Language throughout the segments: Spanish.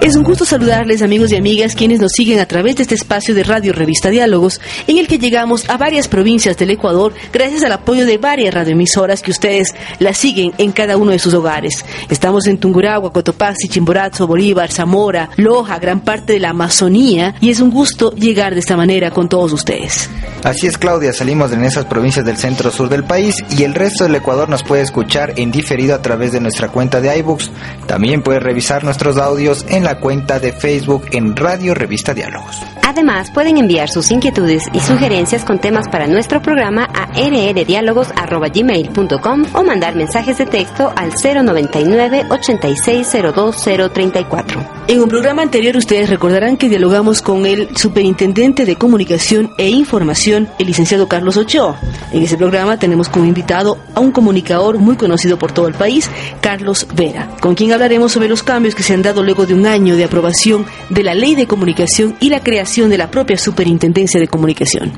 Es un gusto saludarles amigos y amigas quienes nos siguen a través de este espacio de Radio Revista Diálogos, en el que llegamos a varias provincias del Ecuador gracias al apoyo de varias radioemisoras que ustedes las siguen en cada uno de sus hogares. Estamos en Tungurahua, Cotopaxi, Chimborazo, Bolívar, Zamora, Loja, gran parte de la Amazonía y es un gusto llegar de esta manera con todos ustedes. Así es Claudia, salimos en esas provincias del centro sur del país y el resto del Ecuador nos puede escuchar en diferido a través de nuestra cuenta de iBooks. También puede revisar nuestros audios en la cuenta de Facebook en Radio Revista Diálogos. Además, pueden enviar sus inquietudes y sugerencias con temas para nuestro programa a rrdiálogos.gmail.com o mandar mensajes de texto al 099 8602034. En un programa anterior ustedes recordarán que dialogamos con el Superintendente de Comunicación e Información, el licenciado Carlos Ochoa. En ese programa tenemos como invitado a un comunicador muy conocido por todo el país, Carlos Vera, con quien hablaremos sobre los cambios que se han dado luego de un año de aprobación de la Ley de Comunicación y la creación de la propia Superintendencia de Comunicación.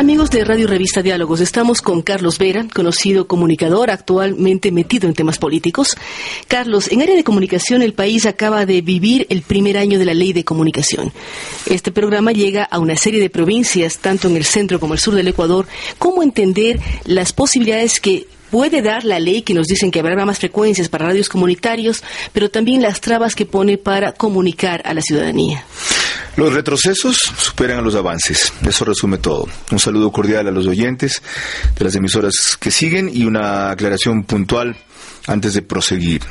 Amigos de Radio Revista Diálogos, estamos con Carlos Vera, conocido comunicador, actualmente metido en temas políticos. Carlos, en área de comunicación el país acaba de vivir el primer año de la ley de comunicación. Este programa llega a una serie de provincias, tanto en el centro como el sur del Ecuador. ¿Cómo entender las posibilidades que puede dar la ley que nos dicen que habrá más frecuencias para radios comunitarios, pero también las trabas que pone para comunicar a la ciudadanía. Los retrocesos superan a los avances. Eso resume todo. Un saludo cordial a los oyentes de las emisoras que siguen y una aclaración puntual antes de proseguir.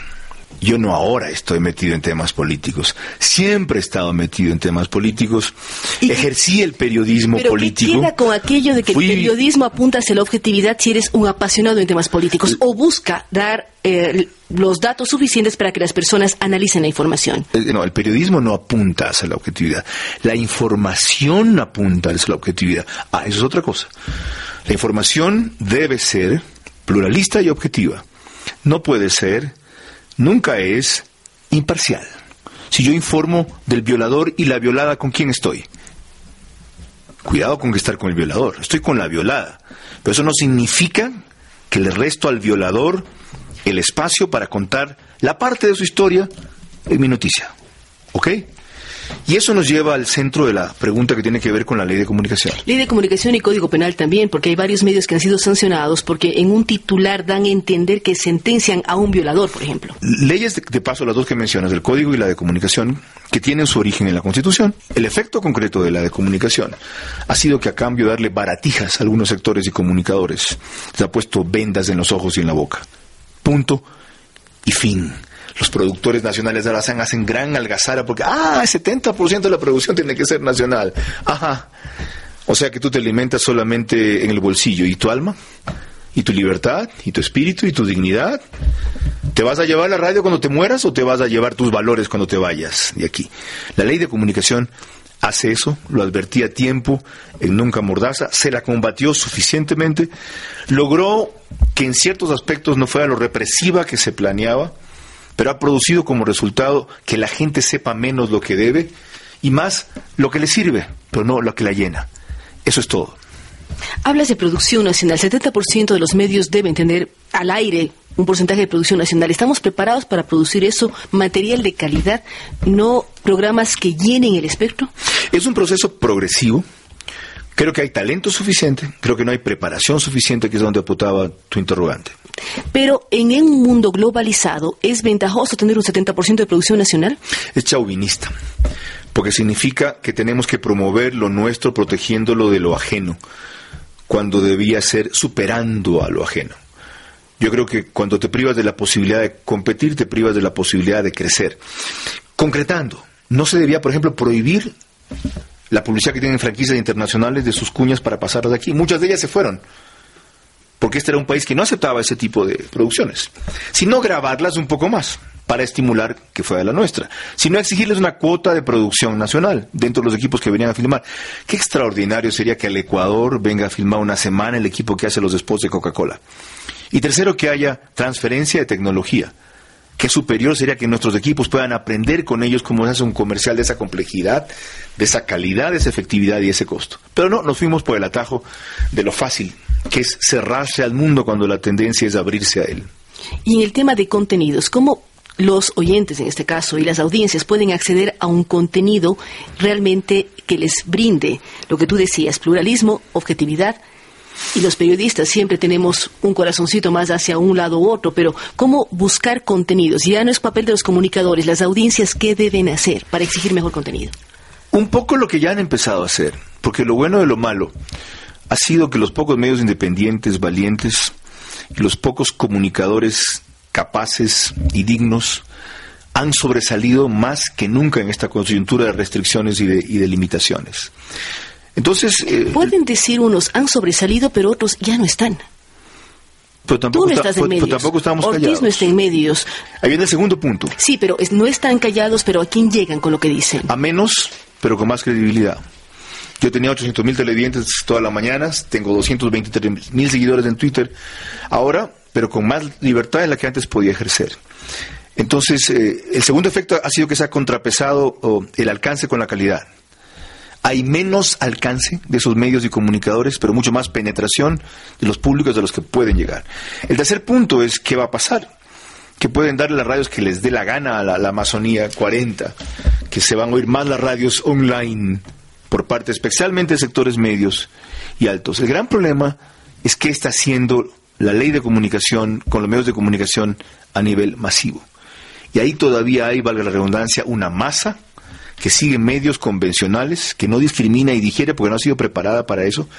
Yo no ahora estoy metido en temas políticos. Siempre he estado metido en temas políticos. Ejercí el periodismo ¿Pero político. ¿Qué queda con aquello de que Fui- el periodismo apunta hacia la objetividad si eres un apasionado en temas políticos o busca dar eh, los datos suficientes para que las personas analicen la información? Eh, No, el periodismo no apunta hacia la objetividad. La información apunta hacia la objetividad. Ah, eso es otra cosa. La información debe ser pluralista y objetiva. No puede ser, nunca es, imparcial. Si yo informo del violador y la violada, ¿con quién estoy? Cuidado con que estar con el violador. Estoy con la violada. Pero eso no significa que le resto al violador el espacio para contar la parte de su historia en mi noticia. ¿Ok? Y eso nos lleva al centro de la pregunta que tiene que ver con la ley de comunicación. Ley de comunicación y código penal también, porque hay varios medios que han sido sancionados porque en un titular dan a entender que sentencian a un violador, por ejemplo. Leyes, de, de paso, las dos que mencionas, el Código y la de Comunicación, que tienen su origen en la Constitución. El efecto concreto de la de Comunicación ha sido que a cambio de darle baratijas a algunos sectores y comunicadores, se ha puesto vendas en los ojos y en la boca. Punto y fin. Los productores nacionales de Alazán hacen gran algazara porque, ah, el 70% de la producción tiene que ser nacional. Ajá. O sea que tú te alimentas solamente en el bolsillo. ¿Y tu alma? ¿Y tu libertad? ¿Y tu espíritu? ¿Y tu dignidad? ¿Te vas a llevar la radio cuando te mueras o te vas a llevar tus valores cuando te vayas de aquí? La ley de comunicación hace eso, lo advertí a tiempo en Nunca Mordaza, se la combatió suficientemente, logró que en ciertos aspectos no fuera lo represiva que se planeaba, pero ha producido como resultado que la gente sepa menos lo que debe y más lo que le sirve, pero no lo que la llena. Eso es todo. Hablas de producción nacional. 70% de los medios deben tener al aire un porcentaje de producción nacional. ¿Estamos preparados para producir eso? Material de calidad, no programas que llenen el espectro. Es un proceso progresivo. Creo que hay talento suficiente, creo que no hay preparación suficiente, que es donde apuntaba tu interrogante. Pero en un mundo globalizado, ¿es ventajoso tener un 70% de producción nacional? Es chauvinista, porque significa que tenemos que promover lo nuestro protegiéndolo de lo ajeno, cuando debía ser superando a lo ajeno. Yo creo que cuando te privas de la posibilidad de competir, te privas de la posibilidad de crecer. Concretando, no se debía, por ejemplo, prohibir la publicidad que tienen franquicias internacionales de sus cuñas para pasarlas aquí. Muchas de ellas se fueron, porque este era un país que no aceptaba ese tipo de producciones, sino grabarlas un poco más para estimular que fuera la nuestra, sino exigirles una cuota de producción nacional dentro de los equipos que venían a filmar. Qué extraordinario sería que al Ecuador venga a filmar una semana el equipo que hace los spots de Coca-Cola. Y tercero, que haya transferencia de tecnología. Qué superior sería que nuestros equipos puedan aprender con ellos cómo se hace un comercial de esa complejidad, de esa calidad, de esa efectividad y ese costo. Pero no, nos fuimos por el atajo de lo fácil, que es cerrarse al mundo cuando la tendencia es abrirse a él. Y en el tema de contenidos, ¿cómo los oyentes en este caso y las audiencias pueden acceder a un contenido realmente que les brinde lo que tú decías, pluralismo, objetividad. Y los periodistas siempre tenemos un corazoncito más hacia un lado u otro, pero ¿cómo buscar contenidos? Ya no es papel de los comunicadores, las audiencias, ¿qué deben hacer para exigir mejor contenido? Un poco lo que ya han empezado a hacer, porque lo bueno de lo malo ha sido que los pocos medios independientes, valientes, y los pocos comunicadores capaces y dignos han sobresalido más que nunca en esta coyuntura de restricciones y de, limitaciones. Entonces. Eh, Pueden decir unos han sobresalido, pero otros ya no están. Pero tampoco, Tú no estás en medios. tampoco estamos Ortiz no está en medios. Ahí viene el segundo punto. Sí, pero no están callados, pero ¿a quién llegan con lo que dicen? A menos, pero con más credibilidad. Yo tenía 800 mil televidentes todas las mañanas, tengo 223 mil seguidores en Twitter. Ahora pero con más libertad de la que antes podía ejercer. Entonces, eh, el segundo efecto ha sido que se ha contrapesado el alcance con la calidad. Hay menos alcance de esos medios y comunicadores, pero mucho más penetración de los públicos de los que pueden llegar. El tercer punto es qué va a pasar. Que pueden darle las radios que les dé la gana a la, la Amazonía 40, que se van a oír más las radios online por parte especialmente de sectores medios y altos. El gran problema es qué está haciendo la ley de comunicación con los medios de comunicación a nivel masivo. Y ahí todavía hay, valga la redundancia, una masa que sigue medios convencionales, que no discrimina y digiere porque no ha sido preparada para eso,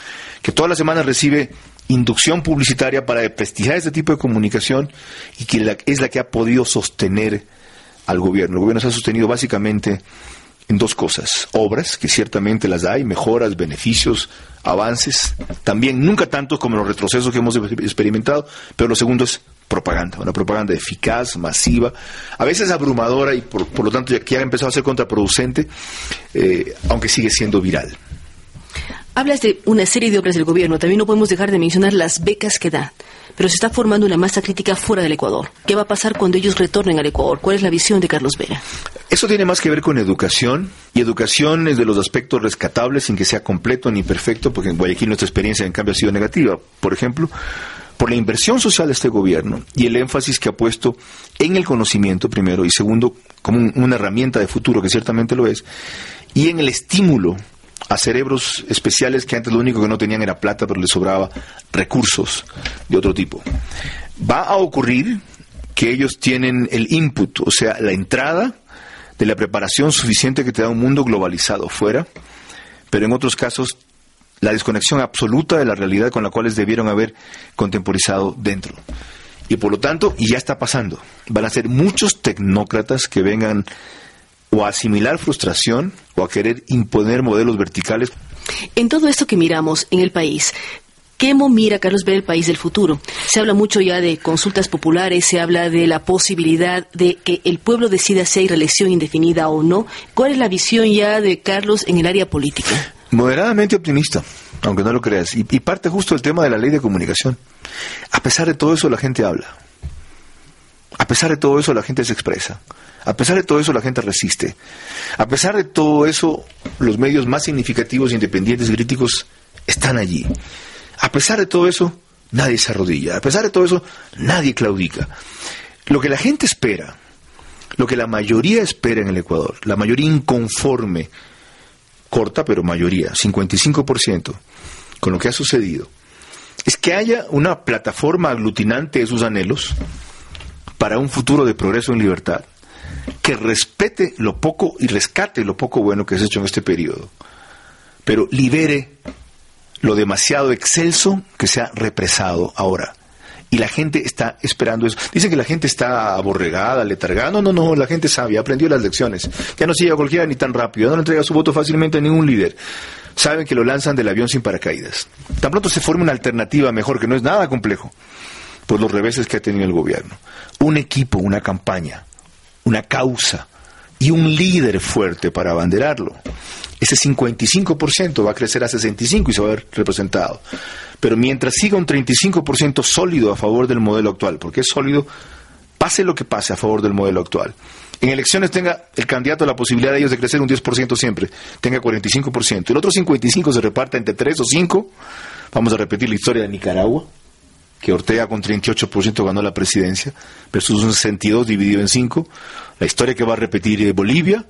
que todas las semanas recibe inducción publicitaria para prestigiar este tipo de comunicación y que es la que ha podido sostener al gobierno. El gobierno se ha sostenido básicamente en dos cosas. Obras, que ciertamente las hay, mejoras, beneficios, avances, también nunca tantos como los retrocesos que hemos experimentado, pero lo segundo es propaganda, una propaganda eficaz, masiva, a veces abrumadora y por, lo tanto ya que ha empezado a ser contraproducente, eh, aunque sigue siendo viral. Hablas de una serie de obras del gobierno, también no podemos dejar de mencionar las becas que da, pero se está formando una masa crítica fuera del Ecuador. ¿Qué va a pasar cuando ellos retornen al Ecuador? ¿Cuál es la visión de Carlos Vera? Eso tiene más que ver con educación, y educación es de los aspectos rescatables sin que sea completo ni perfecto, porque en Guayaquil nuestra experiencia en cambio ha sido negativa. Por ejemplo, por la inversión social de este gobierno y el énfasis que ha puesto en el conocimiento, primero, y segundo, como una herramienta de futuro, que ciertamente lo es, y en el estímulo a cerebros especiales que antes lo único que no tenían era plata, pero les sobraba recursos de otro tipo. Va a ocurrir que ellos tienen el input, o sea, la entrada de la preparación suficiente que te da un mundo globalizado fuera, pero en otros casos la desconexión absoluta de la realidad con la cual debieron haber contemporizado dentro. Y por lo tanto, y ya está pasando, van a ser muchos tecnócratas que vengan o a asimilar frustración o a querer imponer modelos verticales. En todo esto que miramos en el país, ¿Cómo mira Carlos ver el país del futuro? Se habla mucho ya de consultas populares, se habla de la posibilidad de que el pueblo decida si hay reelección indefinida o no. ¿Cuál es la visión ya de Carlos en el área política? Moderadamente optimista, aunque no lo creas. Y, y parte justo el tema de la ley de comunicación. A pesar de todo eso, la gente habla. A pesar de todo eso, la gente se expresa. A pesar de todo eso, la gente resiste. A pesar de todo eso, los medios más significativos, independientes y críticos están allí. A pesar de todo eso, nadie se arrodilla. A pesar de todo eso, nadie claudica. Lo que la gente espera, lo que la mayoría espera en el Ecuador, la mayoría inconforme, corta pero mayoría, 55%, con lo que ha sucedido, es que haya una plataforma aglutinante de sus anhelos para un futuro de progreso en libertad, que respete lo poco y rescate lo poco bueno que se ha hecho en este periodo, pero libere lo demasiado excelso que se ha represado ahora Y la gente está esperando eso. Dicen que la gente está aborregada, letargada. No, no, no, la gente sabe, aprendió las lecciones. Ya no sigue a cualquiera ni tan rápido, no le entrega su voto fácilmente a ningún líder. Saben que lo lanzan del avión sin paracaídas. Tan pronto se forma una alternativa mejor, que no es nada complejo, por los reveses que ha tenido el gobierno. Un equipo, una campaña, una causa y un líder fuerte para abanderarlo. Ese 55% va a crecer a 65% y se va a ver representado. Pero mientras siga un 35% sólido a favor del modelo actual, porque es sólido, pase lo que pase a favor del modelo actual. En elecciones tenga el candidato la posibilidad de ellos de crecer un 10% siempre, tenga 45%. El otro 55% se reparta entre 3 o 5. Vamos a repetir la historia de Nicaragua, que Ortega con 38% ganó la presidencia, versus un 62 dividido en 5. La historia que va a repetir eh, Bolivia,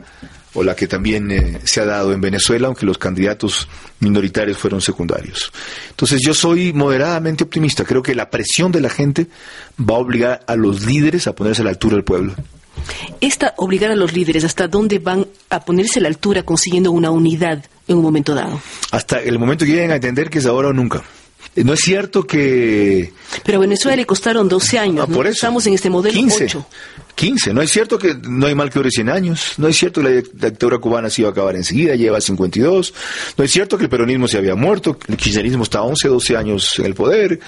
o la que también eh, se ha dado en Venezuela, aunque los candidatos minoritarios fueron secundarios. Entonces yo soy moderadamente optimista. Creo que la presión de la gente va a obligar a los líderes a ponerse a la altura del pueblo. Esta obligar a los líderes, ¿hasta dónde van a ponerse a la altura consiguiendo una unidad en un momento dado? Hasta el momento que lleguen a entender que es ahora o nunca. Eh, no es cierto que... Pero a Venezuela le costaron 12 años, por eso. Estamos en este modelo 15, 8. 15. No es cierto que no hay mal que dure 100 años. No es cierto que la dictadura cubana se iba a acabar enseguida, lleva 52. No es cierto que el peronismo se había muerto, el kirchnerismo está 11, 12 años en el poder.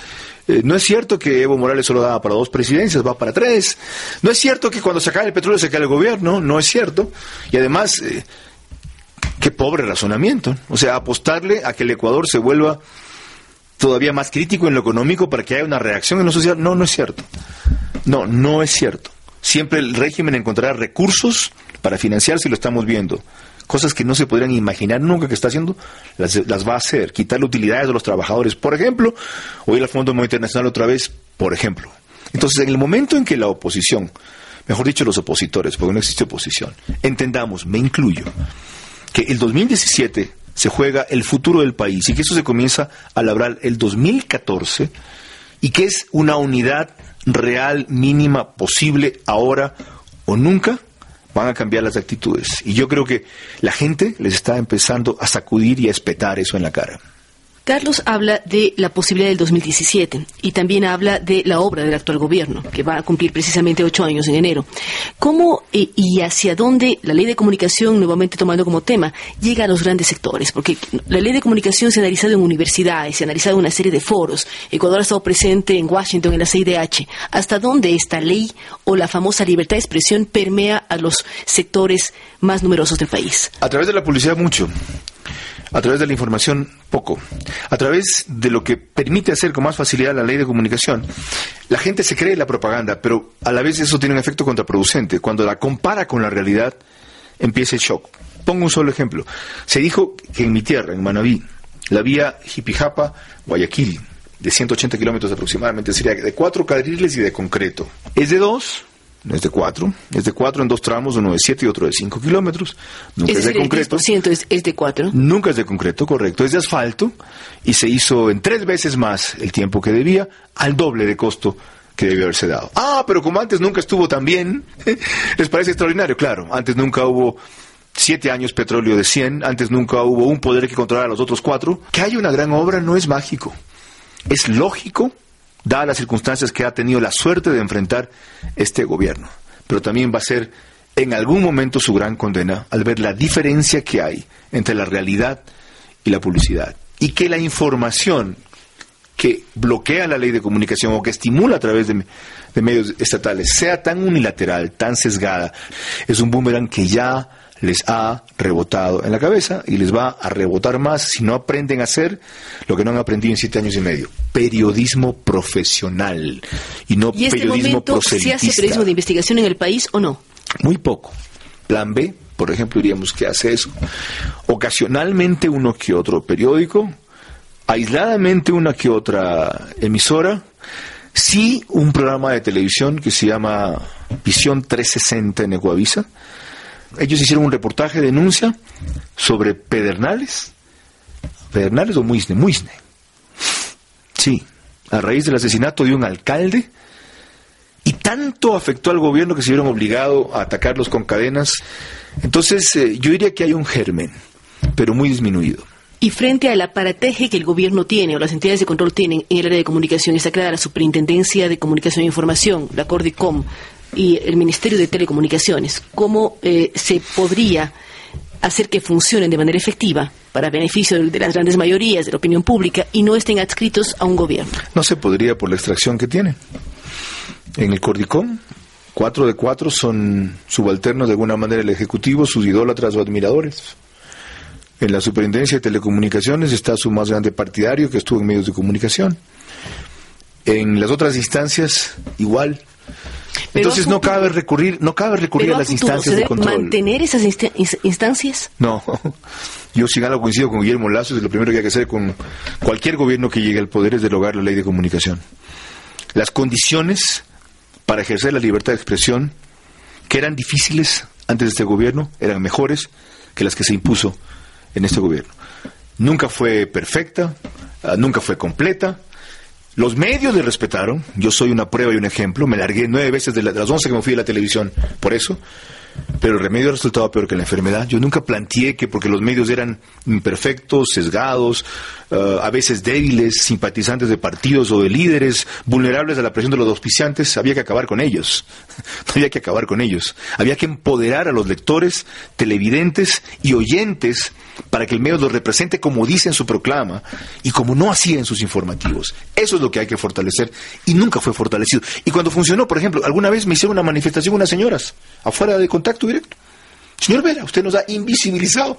Eh, no es cierto que Evo Morales solo daba para dos presidencias, va para tres. No es cierto que cuando se el petróleo se cae el gobierno, no es cierto. Y además, eh, qué pobre razonamiento. O sea, apostarle a que el Ecuador se vuelva todavía más crítico en lo económico para que haya una reacción en lo social. No, no es cierto. No, no es cierto. Siempre el régimen encontrará recursos para financiarse y lo estamos viendo. Cosas que no se podrían imaginar nunca que está haciendo, las, va a hacer. Quitarle utilidades a los trabajadores, por ejemplo, ir al Fondo Internacional otra vez, por ejemplo. Entonces, en el momento en que la oposición, mejor dicho, los opositores, porque no existe oposición, entendamos, me incluyo, que el 2017 se juega el futuro del país y que eso se comienza a labrar el 2014 y que es una unidad real mínima posible ahora o nunca, van a cambiar las actitudes. Y yo creo que la gente les está empezando a sacudir y a espetar eso en la cara. Carlos habla de la posibilidad del 2017 y también habla de la obra del actual gobierno, que va a cumplir precisamente ocho años en enero. ¿Cómo eh, y hacia dónde la ley de comunicación, nuevamente tomando como tema, llega a los grandes sectores? Porque la ley de comunicación se ha analizado en universidades, se ha analizado en una serie de foros. Ecuador ha estado presente en Washington, en la CIDH. ¿Hasta dónde esta ley o la famosa libertad de expresión permea a los sectores más numerosos del país? A través de la publicidad mucho. A través de la información, poco. A través de lo que permite hacer con más facilidad la ley de comunicación, la gente se cree la propaganda, pero a la vez eso tiene un efecto contraproducente. Cuando la compara con la realidad, empieza el shock. Pongo un solo ejemplo. Se dijo que en mi tierra, en Manabí, la vía Jipijapa-Guayaquil, de 180 kilómetros aproximadamente, sería de cuatro carriles y de concreto. Es de dos, es de cuatro, es de cuatro en dos tramos, uno de siete y otro de cinco kilómetros. Nunca es, es de concreto. El 10% es, es de cuatro. Nunca es de concreto, correcto. Es de asfalto y se hizo en tres veces más el tiempo que debía, al doble de costo que debió haberse dado. Ah, pero como antes nunca estuvo tan bien, ¿les parece extraordinario? Claro, antes nunca hubo siete años petróleo de 100, antes nunca hubo un poder que controlara a los otros cuatro. Que haya una gran obra no es mágico. Es lógico dadas las circunstancias que ha tenido la suerte de enfrentar este gobierno. Pero también va a ser en algún momento su gran condena al ver la diferencia que hay entre la realidad y la publicidad. Y que la información que bloquea la ley de comunicación o que estimula a través de, de medios estatales sea tan unilateral, tan sesgada, es un boomerang que ya les ha rebotado en la cabeza y les va a rebotar más si no aprenden a hacer lo que no han aprendido en siete años y medio. Periodismo profesional y no ¿Y este periodismo momento se proselitista. hace periodismo de investigación en el país o no? Muy poco. Plan B, por ejemplo, diríamos que hace eso. Ocasionalmente uno que otro periódico, aisladamente una que otra emisora, sí un programa de televisión que se llama Visión 360 en Ecuavisa. Ellos hicieron un reportaje de denuncia sobre Pedernales. ¿Pedernales o Muisne? Muisne. Sí, a raíz del asesinato de un alcalde y tanto afectó al gobierno que se vieron obligados a atacarlos con cadenas. Entonces, eh, yo diría que hay un germen, pero muy disminuido. Y frente al aparateje que el gobierno tiene o las entidades de control tienen en el área de comunicación, está creada la Superintendencia de Comunicación e Información, la Cordicom y el Ministerio de Telecomunicaciones. ¿Cómo eh, se podría hacer que funcionen de manera efectiva para beneficio de las grandes mayorías de la opinión pública y no estén adscritos a un gobierno? No se podría por la extracción que tiene. En el Cordicom, cuatro de cuatro son subalternos de alguna manera el Ejecutivo, sus idólatras o admiradores. En la Superintendencia de Telecomunicaciones está su más grande partidario que estuvo en medios de comunicación. En las otras instancias, igual. Entonces no cabe recurrir, no cabe recurrir a, las instancias de control. ¿Mantener esas instancias? No. Yo sin algo coincido con Guillermo Lazo, es lo primero que hay que hacer con cualquier gobierno que llegue al poder es derogar la ley de comunicación. Las condiciones para ejercer la libertad de expresión, que eran difíciles antes de este gobierno, eran mejores que las que se impuso en este gobierno. Nunca fue perfecta, ah, nunca fue completa. Los medios le respetaron. Yo soy una prueba y un ejemplo. Me largué nueve veces de, las once que me fui de la televisión por eso. Pero el remedio ha resultado peor que la enfermedad. Yo nunca planteé que porque los medios eran imperfectos, sesgados, ah, a veces débiles, simpatizantes de partidos o de líderes, vulnerables a la presión de los auspiciantes, había que acabar con ellos. Había que acabar con ellos. Había que empoderar a los lectores, televidentes y oyentes para que el medio lo represente como dice en su proclama y como no hacía en sus informativos. Eso es lo que hay que fortalecer y nunca fue fortalecido. Y cuando funcionó, por ejemplo, alguna vez me hicieron una manifestación unas señoras afuera de contacto directo. Señor Vera, usted nos ha invisibilizado.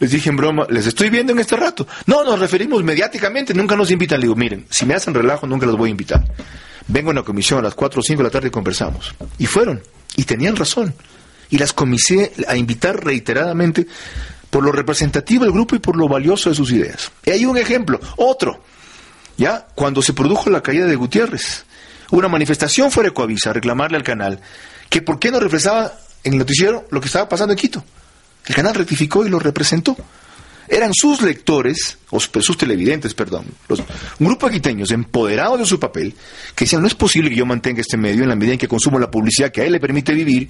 Les dije en broma, les estoy viendo en este rato. No, nos referimos mediáticamente, nunca nos invitan. Le digo, miren, si me hacen relajo, nunca los voy a invitar. Vengo a una comisión a las 4 o 5 de la tarde y conversamos. Y fueron, y tenían razón. Y las comisé a invitar reiteradamente por lo representativo del grupo y por lo valioso de sus ideas. Y hay un ejemplo, otro. Ya, cuando se produjo la caída de Gutiérrez, una manifestación fue de Coavisa a reclamarle al canal que por qué no refresaba en el noticiero lo que estaba pasando en Quito. El canal rectificó y lo representó. Eran sus lectores, o sus televidentes, perdón, un grupo de quiteños empoderados de su papel, que decían, no es posible que yo mantenga este medio en la medida en que consumo la publicidad que a él le permite vivir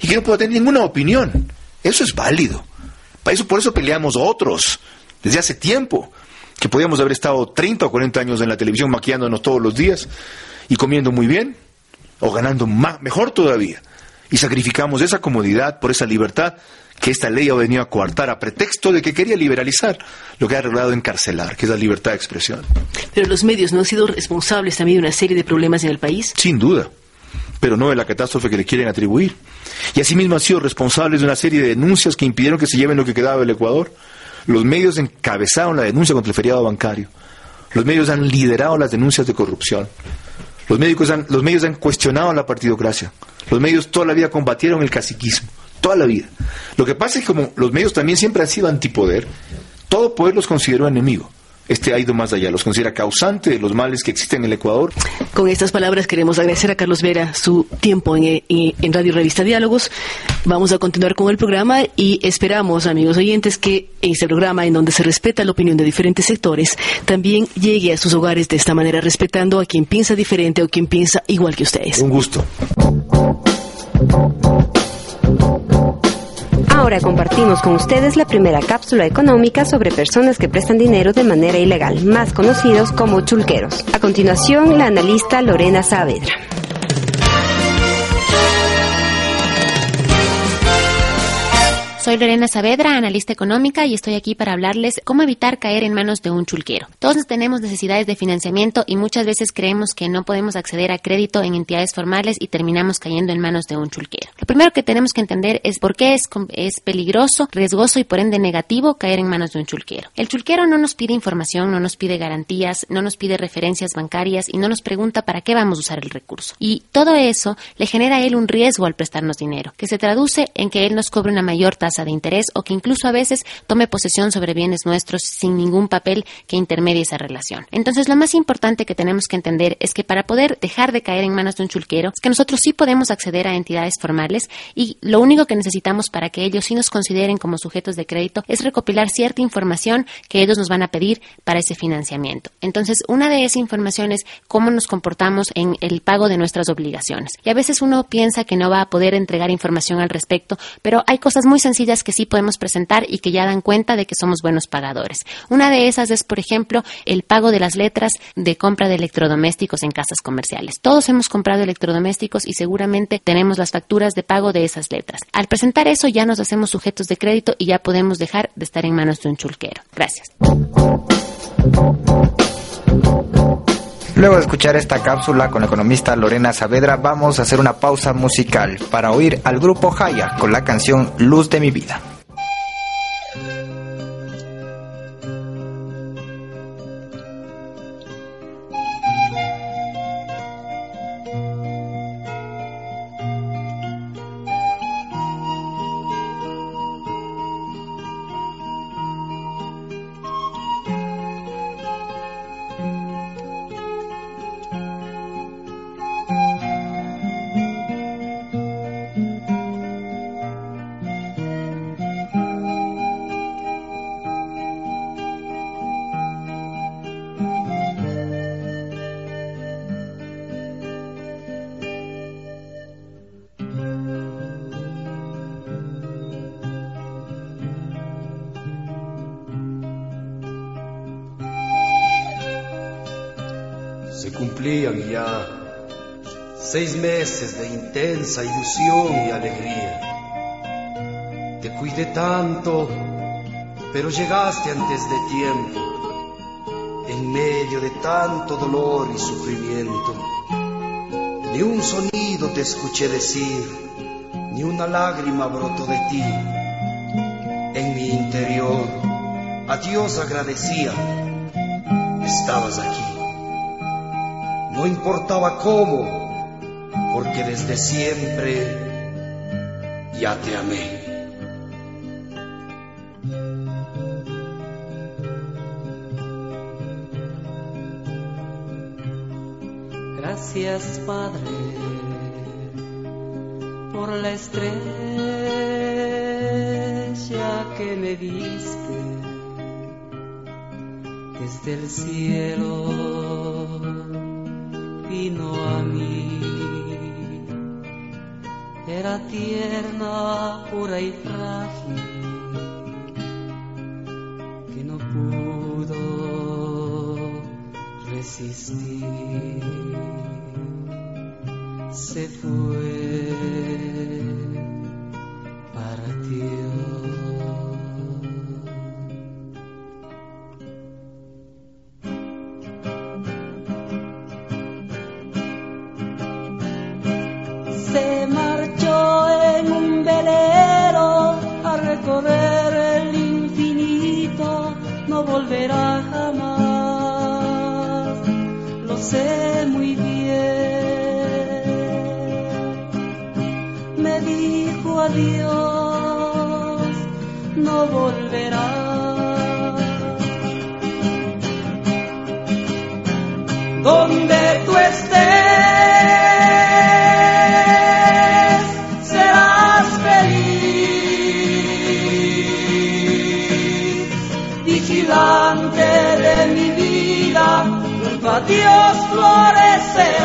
y que no pueda tener ninguna opinión. Eso es válido. Eso, por eso peleamos otros, desde hace tiempo, que podíamos haber estado 30 o 40 años en la televisión maquillándonos todos los días y comiendo muy bien, o ganando más, mejor todavía. Y sacrificamos esa comodidad por esa libertad que esta ley ha venido a coartar a pretexto de que quería liberalizar lo que ha logrado encarcelar, que es la libertad de expresión. Pero los medios no han sido responsables también de una serie de problemas en el país. Sin duda, pero no de la catástrofe que le quieren atribuir. Y asimismo han sido responsables de una serie de denuncias que impidieron que se lleven lo que quedaba del Ecuador. Los medios encabezaron la denuncia contra el feriado bancario. Los medios han liderado las denuncias de corrupción. Los, médicos han, los medios han cuestionado la partidocracia. Los medios toda la vida combatieron el caciquismo. Toda la vida. Lo que pasa es que como los medios también siempre han sido antipoder, todo poder los consideró enemigo este ha ido más allá, los considera causante de los males que existen en el Ecuador. Con estas palabras queremos agradecer a Carlos Vera su tiempo en, en, Radio Revista Diálogos. Vamos a continuar con el programa y esperamos, amigos oyentes, que este programa, en donde se respeta la opinión de diferentes sectores, también llegue a sus hogares de esta manera, respetando a quien piensa diferente o quien piensa igual que ustedes. Un gusto. Ahora compartimos con ustedes la primera cápsula económica sobre personas que prestan dinero de manera ilegal, más conocidos como chulqueros. A continuación, la analista Lorena Saavedra. Soy Lorena Saavedra, analista económica, y estoy aquí para hablarles cómo evitar caer en manos de un chulquero. Todos tenemos necesidades de financiamiento y muchas veces creemos que no podemos acceder a crédito en entidades formales y terminamos cayendo en manos de un chulquero. Lo primero que tenemos que entender es por qué es, es peligroso, riesgoso y por ende negativo caer en manos de un chulquero. El chulquero no nos pide información, no nos pide garantías, no nos pide referencias bancarias y no nos pregunta para qué vamos a usar el recurso. Y todo eso le genera a él un riesgo al prestarnos dinero, que se traduce en que él nos cobre una mayor tasa de interés o que incluso a veces tome posesión sobre bienes nuestros sin ningún papel que intermedie esa relación. Entonces, lo más importante que tenemos que entender es que para poder dejar de caer en manos de un chulquero, es que nosotros sí podemos acceder a entidades formales y lo único que necesitamos para que ellos sí nos consideren como sujetos de crédito es recopilar cierta información que ellos nos van a pedir para ese financiamiento. Entonces, una de esas informaciones es cómo nos comportamos en el pago de nuestras obligaciones. Y a veces uno piensa que no va a poder entregar información al respecto, pero hay cosas muy sencillas que sí podemos presentar y que ya dan cuenta de que somos buenos pagadores. Una de esas es, por ejemplo, el pago de las letras de compra de electrodomésticos en casas comerciales. Todos hemos comprado electrodomésticos y seguramente tenemos las facturas de pago de esas letras. Al presentar eso ya nos hacemos sujetos de crédito y ya podemos dejar de estar en manos de un chulquero. Gracias. Luego de escuchar esta cápsula con la economista Lorena Saavedra, vamos a hacer una pausa musical para oír al grupo Jaya con la canción Luz de mi vida. Seis meses de intensa ilusión y alegría. Te cuidé tanto, pero llegaste antes de tiempo, en medio de tanto dolor y sufrimiento. Ni un sonido te escuché decir, ni una lágrima brotó de ti. En mi interior, a Dios agradecía, estabas aquí. No importaba cómo, porque desde siempre ya te amé. Gracias Padre por la estrella que me diste desde el cielo vino a mí era tierna, pura y frágil, volverá jamás, lo sé muy bien. Me dijo adiós, no volverá. Dios florecerás,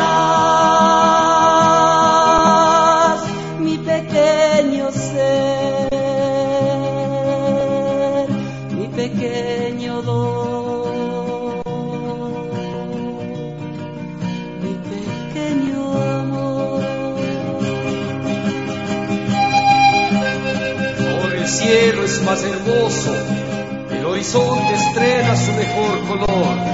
mi pequeño ser, mi pequeño don, mi pequeño amor. Por el cielo es más hermoso, el horizonte estrena su mejor color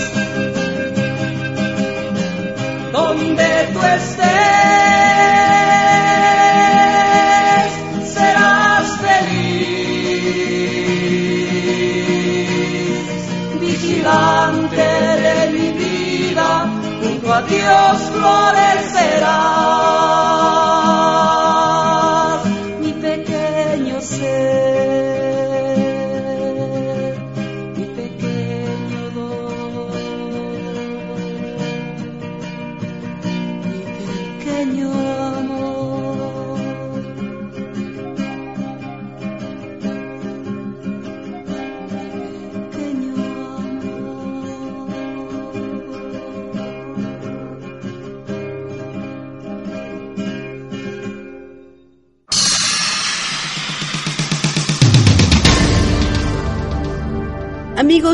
Donde tú estés. de mi vida, junto a Dios florecerás,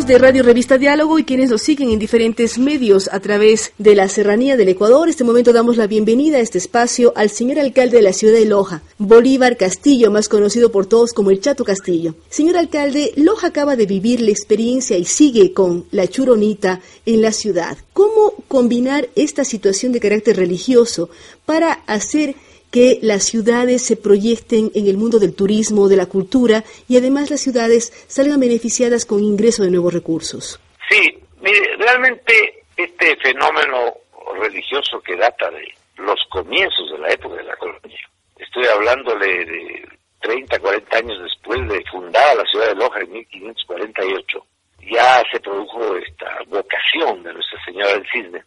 de Radio Revista Diálogo y quienes nos siguen en diferentes medios a través de la Serranía del Ecuador, este momento damos la bienvenida a este espacio al señor alcalde de la ciudad de Loja, Bolívar Castillo, más conocido por todos como el Chato Castillo. Señor alcalde, Loja acaba de vivir la experiencia y sigue con la churonita en la ciudad. ¿Cómo combinar esta situación de carácter religioso para hacer que las ciudades se proyecten en el mundo del turismo, de la cultura y además las ciudades salgan beneficiadas con ingreso de nuevos recursos. Sí, mire, realmente este fenómeno religioso que data de los comienzos de la época de la colonia, estoy hablándole de 30, 40 años después de fundada la ciudad de Loja en 1548, ya se produjo esta vocación de Nuestra Señora del Cisne,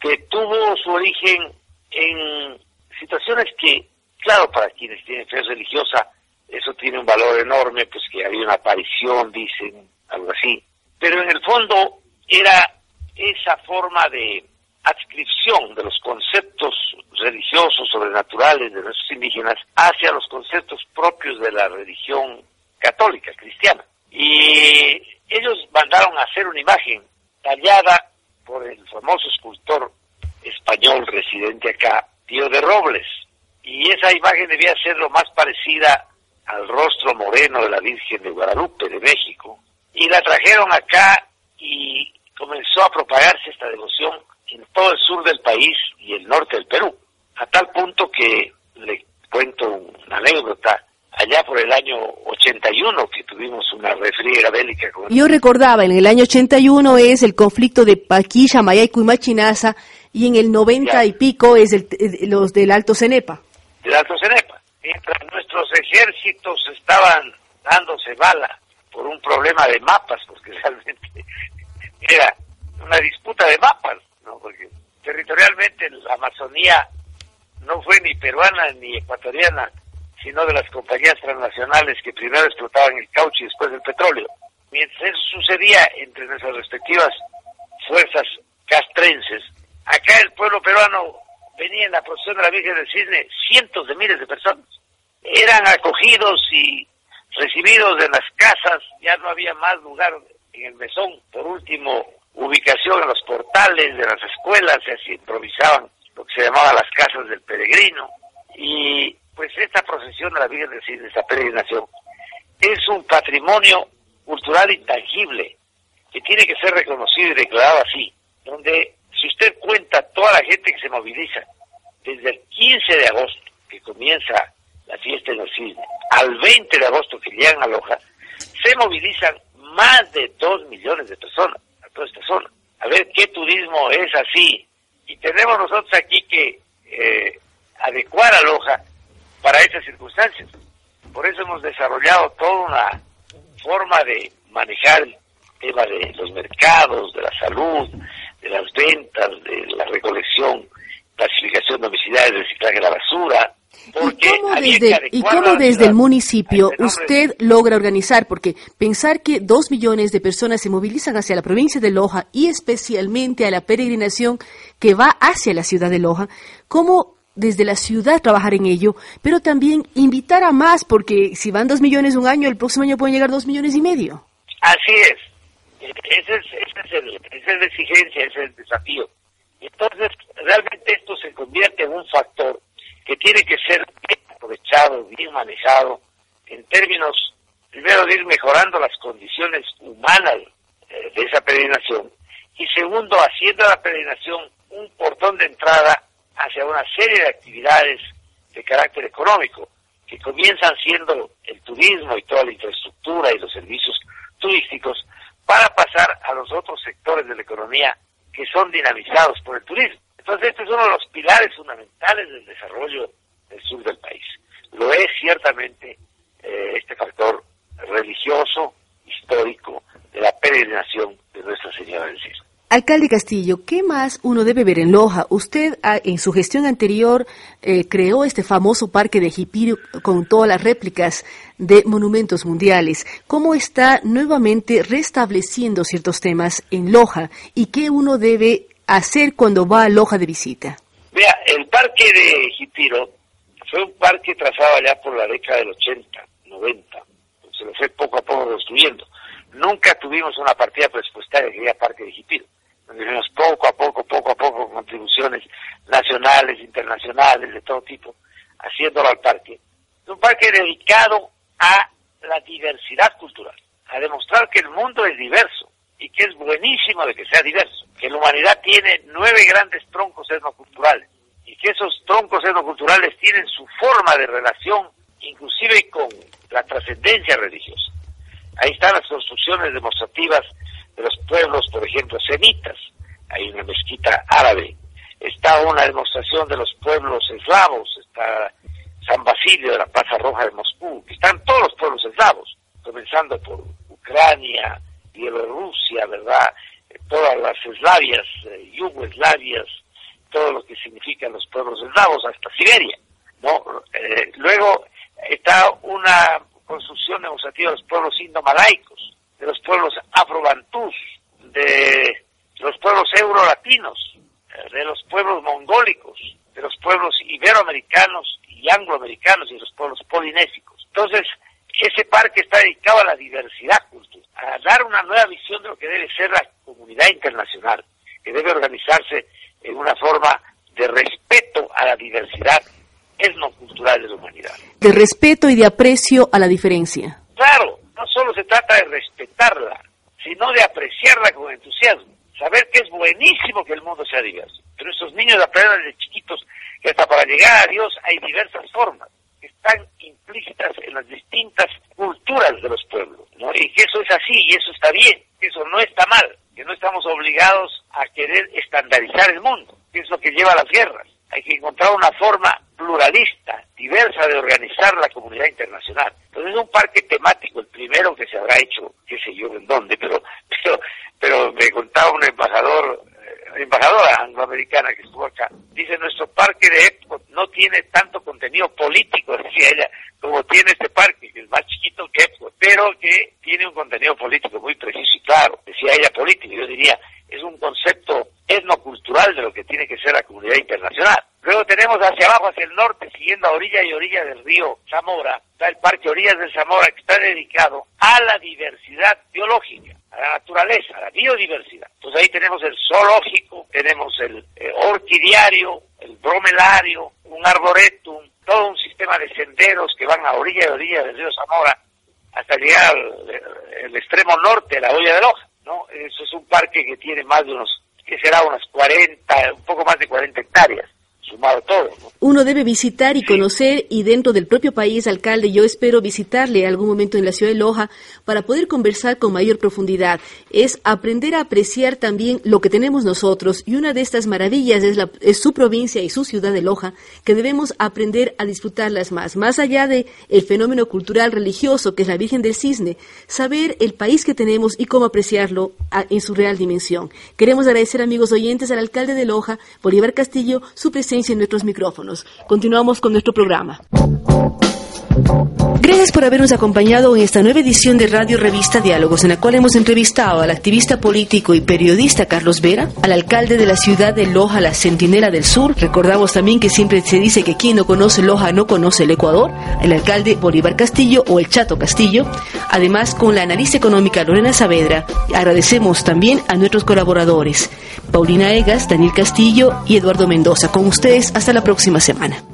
que tuvo su origen en situaciones que, claro, para quienes tienen fe religiosa, eso tiene un valor enorme, pues que había una aparición, dicen, algo así. Pero en el fondo era esa forma de adscripción de los conceptos religiosos, sobrenaturales de nuestros indígenas hacia los conceptos propios de la religión católica, cristiana. Y ellos mandaron a hacer una imagen tallada por el famoso escultor español residente acá, Tío de Robles. Y esa imagen debía ser lo más parecida al rostro moreno de la Virgen de Guadalupe de México. Y la trajeron acá y comenzó a propagarse esta devoción en todo el sur del país y el norte del Perú. A tal punto que le cuento una anécdota allá por el año 81 que tuvimos una refriega bélica. Con... Yo recordaba, en el año 81 es el conflicto de Paquilla, Mayaico y Machinaza, y en el 90 y pico es el, los del Alto Cenepa. Del Alto Cenepa. Mientras nuestros ejércitos estaban dándose bala por un problema de mapas, porque realmente era una disputa de mapas, ¿no? Porque territorialmente la Amazonía no fue ni peruana ni ecuatoriana, sino de las compañías transnacionales que primero explotaban el caucho y después el petróleo. Mientras eso sucedía entre nuestras respectivas fuerzas castrenses, acá el pueblo peruano venía en la procesión de la Virgen del Cisne cientos de miles de personas. Eran acogidos y recibidos en las casas, ya no había más lugar en el mesón. Por último, ubicación en los portales de las escuelas, se improvisaban lo que se llamaba las casas del peregrino. Y pues esta procesión de la Virgen Cisne, esta peregrinación, es un patrimonio cultural intangible que tiene que ser reconocido y declarado así, donde si usted cuenta toda la gente que se moviliza desde el 15 de agosto, que comienza la fiesta en cisne, al 20 de agosto que llegan a Loja, se movilizan más de 2 millones de personas a toda esta zona. A ver qué turismo es así. Y tenemos nosotros aquí que eh, adecuar a Loja para esas circunstancias. Por eso hemos desarrollado toda una forma de manejar el tema de los mercados, de la salud, de las ventas, de la recolección, clasificación de obesidad, reciclaje de la basura. ¿Y cómo desde, el municipio usted logra organizar? Porque pensar que dos millones de personas se movilizan hacia la provincia de Loja y especialmente a la peregrinación que va hacia la ciudad de Loja, ¿cómo desde la ciudad trabajar en ello, pero también invitar a más, porque si van dos millones un año, el próximo año pueden llegar dos millones y medio. Así es. Esa es, es, el, esa es la exigencia, ese es el desafío. Entonces, realmente esto se convierte en un factor que tiene que ser bien aprovechado, bien manejado, en términos, primero, de ir mejorando las condiciones humanas eh, de esa peregrinación, y segundo, haciendo la peregrinación un portón de entrada hacia una serie de actividades de carácter económico, que comienzan siendo el turismo y toda la infraestructura y los servicios turísticos, para pasar a los otros sectores de la economía que son dinamizados por el turismo. Entonces, este es uno de los pilares fundamentales del desarrollo del sur del país. Lo es ciertamente eh, este factor religioso, histórico, de la peregrinación de Nuestra Señora del Cielo. Alcalde Castillo, ¿qué más uno debe ver en Loja? Usted ah, en su gestión anterior eh, creó este famoso parque de Jipiro con todas las réplicas de monumentos mundiales. ¿Cómo está nuevamente restableciendo ciertos temas en Loja y qué uno debe hacer cuando va a Loja de visita? Vea, el parque de Jipiro fue un parque trazado allá por la década del 80, 90. Se lo fue poco a poco construyendo. nunca tuvimos una partida presupuestaria que era Parque de Jipiro. Nos poco a poco, poco a poco, contribuciones nacionales, internacionales, de todo tipo, haciéndolo al parque. Es un parque dedicado a la diversidad cultural, a demostrar que el mundo es diverso y que es buenísimo de que sea diverso, que la humanidad tiene nueve grandes troncos etnoculturales y que esos troncos etnoculturales tienen su forma de relación inclusive con la trascendencia religiosa. Ahí están las construcciones demostrativas de los pueblos, por ejemplo, semitas. Hay una mezquita árabe. Está una demostración de los pueblos eslavos. Está San Basilio de la Plaza Roja de Moscú. Están todos los pueblos eslavos, comenzando por Ucrania, Bielorrusia, ¿verdad? Todas las eslavias, eh, yugoeslavias, todo lo que significan los pueblos eslavos, hasta Siberia. ¿no? Eh, luego está una construcción demostrativa de los pueblos indomalaicos, de los pueblos afrobantús, de los pueblos eurolatinos, de los pueblos mongólicos, de los pueblos iberoamericanos y angloamericanos y de los pueblos polinésicos. Entonces, ese parque está dedicado a la diversidad cultural, a dar una nueva visión de lo que debe ser la comunidad internacional, que debe organizarse en una forma de respeto a la diversidad etnocultural de la humanidad. De respeto y de aprecio a la diferencia. Claro, no solo se trata de respetarla, sino de apreciarla con entusiasmo. Saber que es buenísimo que el mundo sea diverso. Pero esos niños aprenden desde chiquitos que hasta para llegar a Dios hay diversas formas que están implícitas en las distintas culturas de los pueblos. ¿no? Y que eso es así y eso está bien, que eso no está mal, que no estamos obligados a querer estandarizar el mundo, que es lo que lleva a las guerras. Hay que encontrar una forma pluralista, diversa de organizar la comunidad internacional. Entonces es un parque temático, el primero que se habrá hecho, qué sé yo en dónde, pero, pero, pero me contaba un embajador, eh, embajadora angloamericana que estuvo acá, dice nuestro parque de Epcot no tiene tanto contenido político, decía ella, como tiene este parque, que es más chiquito que Epcot, pero que tiene un contenido político muy preciso y claro, decía ella político, yo diría, es un concepto etnocultural de lo que tiene que ser la comunidad internacional. Luego tenemos hacia abajo, hacia el norte, siguiendo a orilla y orilla del río Zamora, está el Parque Orillas del Zamora, que está dedicado a la diversidad biológica, a la naturaleza, a la biodiversidad. Entonces ahí tenemos el zoológico, tenemos el eh, orquidiario, el bromelario, un arboretum, todo un sistema de senderos que van a orilla y orilla del río Zamora hasta llegar al, extremo norte, la olla de Loja. ¿no? Eso es un parque que tiene más de unos, que será unas 40, un poco más de 40 hectáreas sumado todo. Uno debe visitar y conocer y dentro del propio país, alcalde, yo espero visitarle algún momento en la ciudad de Loja para poder conversar con mayor profundidad. Es aprender a apreciar también lo que tenemos nosotros y una de estas maravillas es, la, es su provincia y su ciudad de Loja que debemos aprender a disfrutarlas más. Más allá de el fenómeno cultural religioso que es la Virgen del Cisne, saber el país que tenemos y cómo apreciarlo en su real dimensión. Queremos agradecer amigos oyentes al alcalde de Loja, Bolívar Castillo, su presencia en nuestros micrófonos. Continuamos con nuestro programa. Gracias por habernos acompañado en esta nueva edición de Radio Revista Diálogos, en la cual hemos entrevistado al activista político y periodista Carlos Vera, al alcalde de la ciudad de Loja, la Centinela del Sur. Recordamos también que siempre se dice que quien no conoce Loja no conoce el Ecuador, el alcalde Bolívar Castillo o el Chato Castillo. Además, con la analista económica Lorena Saavedra, agradecemos también a nuestros colaboradores, Paulina Egas, Daniel Castillo y Eduardo Mendoza. Con ustedes, hasta la próxima semana.